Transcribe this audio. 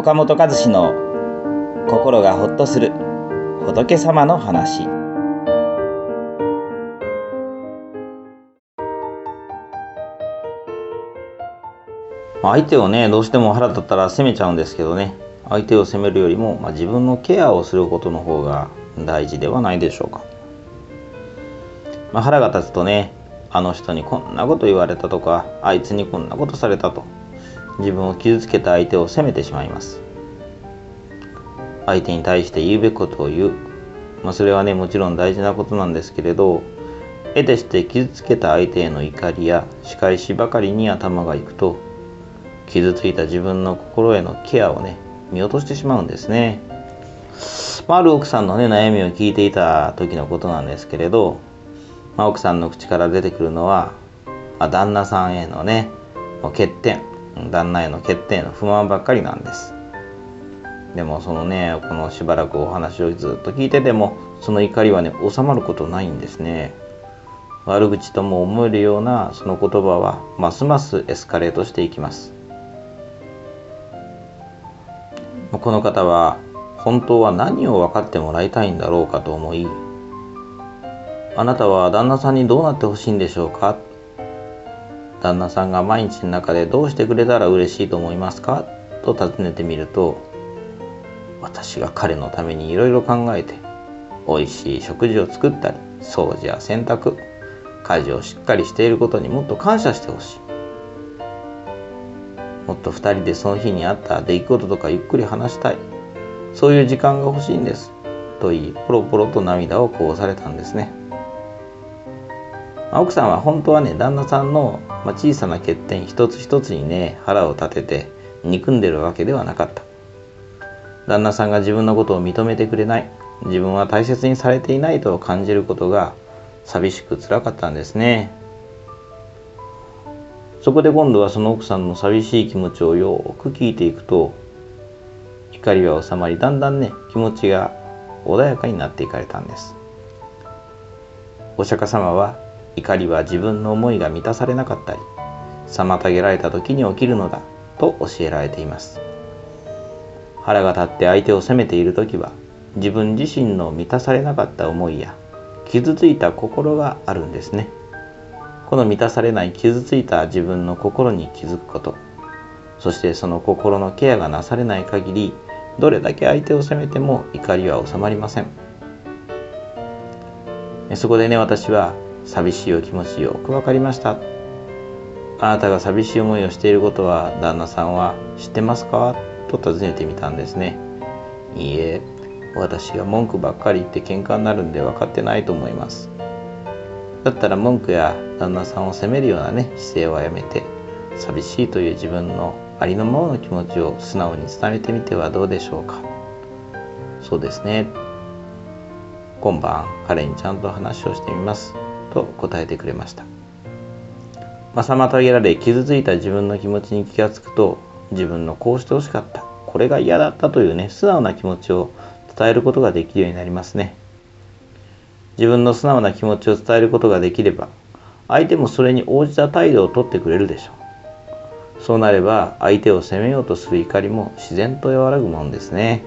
岡本和志の心がほっとする仏様の話。相手をねどうしても腹立ったら責めちゃうんですけどね。相手を責めるよりも、まあ、自分のケアをすることの方が大事ではないでしょうか、まあ、腹が立つとねあの人にこんなこと言われたとかあいつにこんなことされたと。自分を傷つけた相手を責めてしまいます。相手に対して言うべきことを言う、まあ、それはねもちろん大事なことなんですけれど得てして傷つけた相手への怒りや仕返しばかりに頭がいくと傷ついた自分の心へのケアをね見落としてしまうんですね、まあ、ある奥さんのね悩みを聞いていた時のことなんですけれど、まあ、奥さんの口から出てくるのは、まあ、旦那さんへのね欠点。旦那への欠点の不満ばっかりなんです。でもそのねこのしばらくお話をずっと聞いててもその怒りはね収まることないんですね。悪口とも思えるようなその言葉はますますエスカレートしていきます。この方は本当は何を分かってもらいたいんだろうかと思いあなたは旦那さんにどうなってほしいんでしょうか旦那さんが毎日の中でどうしてくれたら嬉しいと思いますか？と尋ねてみると私が彼のためにいろいろ考えて美味しい食事を作ったり掃除や洗濯家事をしっかりしていることにもっと感謝してほしい。もっと2人でその日にあった出来事とかゆっくり話したい。そういう時間が欲しいんです。と言いポロポロと涙をこぼされたんですね。奥さんは本当はね旦那さんの小さな欠点一つ一つにね腹を立てて憎んでるわけではなかった。旦那さんが自分のことを認めてくれない。自分は大切にされていないと感じることが寂しくつらかったんですね。そこで今度はその奥さんの寂しい気持ちをよく聞いていくと怒りは収まりだんだんね気持ちが穏やかになっていかれたんです。お釈迦様は怒りは自分の思いが満たされなかったり妨げられた時に起きるのだと教えられています。腹が立って相手を責めている時は自分自身の満たされなかった思いや傷ついた心があるんですね。この満たされない傷ついた自分の心に気づくことそしてその心のケアがなされない限りどれだけ相手を責めても怒りは収まりません。そこでね私は寂しいお気持ちよく。わかりました。あなたが寂しい思いをしていることは旦那さんは知ってますか？と尋ねてみたんですね。いいえ私が文句ばっかり言って喧嘩になるんで分かってないと思います。だったら文句や旦那さんを責めるようなね姿勢はやめて寂しいという自分のありのままの気持ちを素直に伝えてみてはどうでしょうか。そうですね。今晩彼にちゃんと話をしてみますと答えてくれました。まあ、妨げられ傷ついた自分の気持ちに気がつくと自分のこうしてほしかったこれが嫌だったというね素直な気持ちを伝えることができるようになりますね自分の素直な気持ちを伝えることができれば相手もそれに応じた態度をとってくれるでしょうそうなれば相手を責めようとする怒りも自然と和らぐものですね。